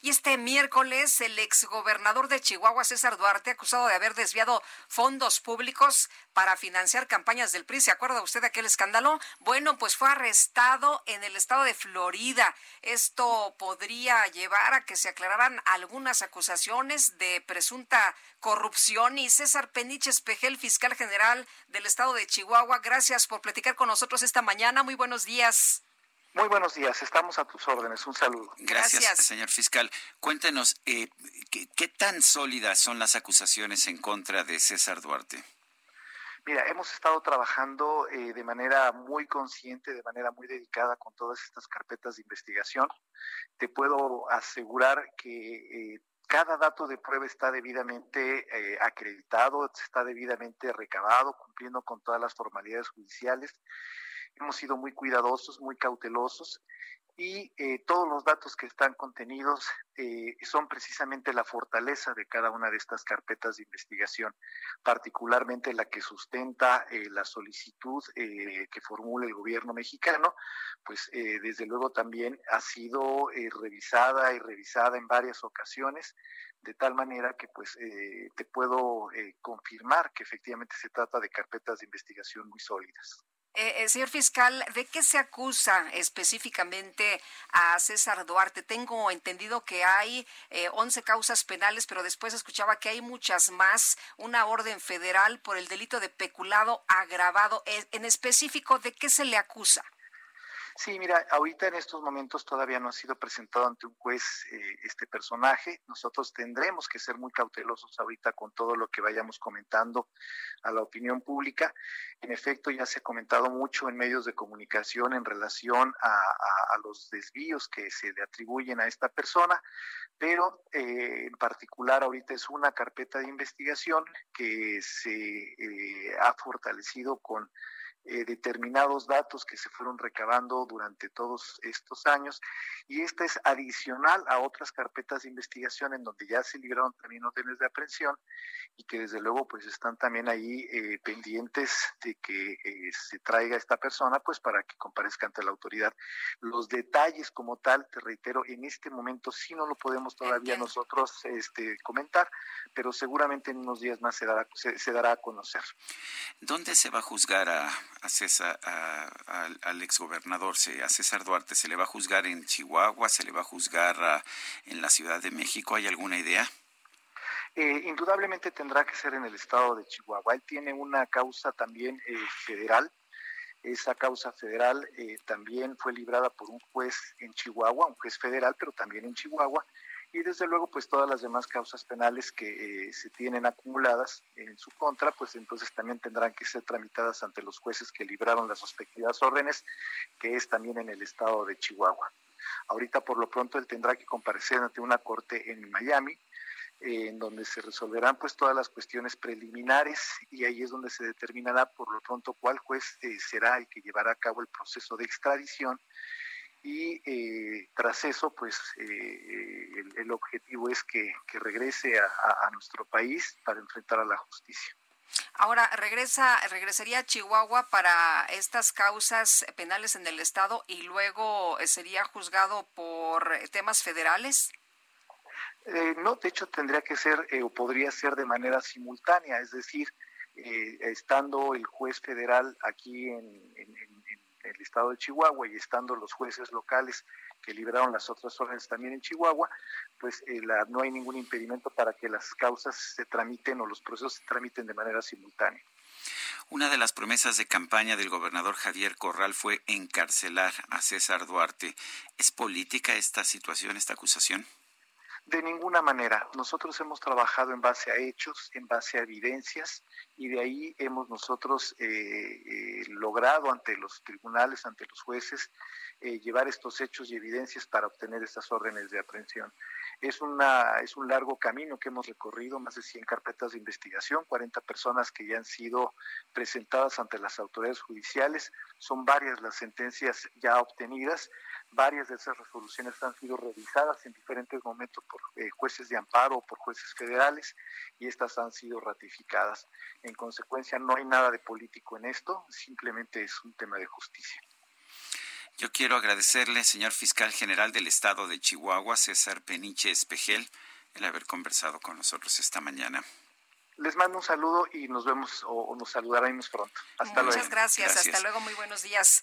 Y este miércoles, el exgobernador de Chihuahua, César Duarte, acusado de haber desviado fondos públicos para financiar campañas del PRI. ¿Se acuerda usted de aquel escándalo? Bueno, pues fue arrestado en el estado de Florida. Esto podría llevar a que se aclararan algunas acusaciones de presunta corrupción. Y César Peniche Espejel, fiscal general del estado de Chihuahua, gracias por platicar con nosotros esta mañana. Muy buenos días. Muy buenos días, estamos a tus órdenes. Un saludo. Gracias, Gracias. señor fiscal. Cuéntenos, eh, ¿qué, qué tan sólidas son las acusaciones en contra de César Duarte? Mira, hemos estado trabajando eh, de manera muy consciente, de manera muy dedicada con todas estas carpetas de investigación. Te puedo asegurar que eh, cada dato de prueba está debidamente eh, acreditado, está debidamente recabado, cumpliendo con todas las formalidades judiciales. Hemos sido muy cuidadosos, muy cautelosos y eh, todos los datos que están contenidos eh, son precisamente la fortaleza de cada una de estas carpetas de investigación, particularmente la que sustenta eh, la solicitud que formula el gobierno mexicano, pues desde luego también ha sido revisada y revisada en varias ocasiones, de tal manera que pues te puedo confirmar que efectivamente se trata de carpetas de investigación muy sólidas. Eh, eh, señor fiscal, ¿de qué se acusa específicamente a César Duarte? Tengo entendido que hay eh, 11 causas penales, pero después escuchaba que hay muchas más, una orden federal por el delito de peculado agravado. Eh, en específico, ¿de qué se le acusa? Sí, mira, ahorita en estos momentos todavía no ha sido presentado ante un juez eh, este personaje. Nosotros tendremos que ser muy cautelosos ahorita con todo lo que vayamos comentando a la opinión pública. En efecto, ya se ha comentado mucho en medios de comunicación en relación a, los desvíos que se le atribuyen a esta persona, pero eh, en particular ahorita es una carpeta de investigación que se eh, ha fortalecido con eh, determinados datos que se fueron recabando durante todos estos años y esta es adicional a otras carpetas de investigación en donde ya se libraron también órdenes de aprehensión y que desde luego pues están también ahí eh, pendientes de que eh, se traiga esta persona pues para que comparezca ante la autoridad. Los detalles como tal, te reitero, en este momento sí no lo podemos todavía Entiendo. nosotros este, comentar, pero seguramente en unos días más se dará, se, se dará a conocer. ¿Dónde se va a juzgar a, a César, a- al- al exgobernador, a César Duarte? ¿Se le va a juzgar en Chihuahua? ¿Se le va a juzgar ah, en la Ciudad de México? ¿Hay alguna idea? Eh, indudablemente tendrá que ser en el estado de Chihuahua. Él tiene una causa también eh, federal. Esa causa federal eh, también fue librada por un juez en Chihuahua, un juez federal, pero también en Chihuahua. Y desde luego, pues todas las demás causas penales que eh, se tienen acumuladas en su contra, pues entonces también tendrán que ser tramitadas ante los jueces que libraron las respectivas órdenes, que es también en el estado de Chihuahua. Ahorita, por lo pronto, él tendrá que comparecer ante una corte en Miami, eh, en donde se resolverán pues todas las cuestiones preliminares y ahí es donde se determinará por lo pronto cuál juez eh, será el que llevará a cabo el proceso de extradición y eh, tras eso pues eh, el, el objetivo es que, que regrese a, a- a nuestro país para enfrentar a la justicia. Ahora, regresa, regresaría a Chihuahua para estas causas penales en el estado y luego eh, sería juzgado por temas federales. Eh, no, de hecho tendría que ser o podría ser de manera simultánea, es decir, eh, estando el juez federal aquí en- en- en el estado de Chihuahua y estando los jueces locales que liberaron las otras órdenes también en Chihuahua, pues eh, no hay ningún impedimento para que las causas se tramiten o los procesos se tramiten de manera simultánea. Una de las promesas de campaña del gobernador Javier Corral fue encarcelar a César Duarte. ¿Es política esta situación, esta acusación? De ninguna manera. Nosotros hemos trabajado en base a hechos, en base a evidencias, y de ahí hemos nosotros eh, eh, logrado ante los tribunales, ante los jueces, eh, llevar estos hechos y evidencias para obtener estas órdenes de aprehensión. Es, una, es un largo camino que hemos recorrido, más de 100 carpetas de investigación, 40 personas que ya han sido presentadas ante las autoridades judiciales, son varias las sentencias ya obtenidas, varias de esas resoluciones han sido revisadas en diferentes momentos por eh, jueces de amparo o por jueces federales y estas han sido ratificadas. En consecuencia, no hay nada de político en esto, simplemente es un tema de justicia. Yo quiero agradecerle, señor fiscal general del estado de Chihuahua, César Peniche Espejel, el haber conversado con nosotros esta mañana. Les mando un saludo y nos vemos o, nos saludaremos pronto. Hasta luego. Muchas gracias. Hasta luego. Muy buenos días.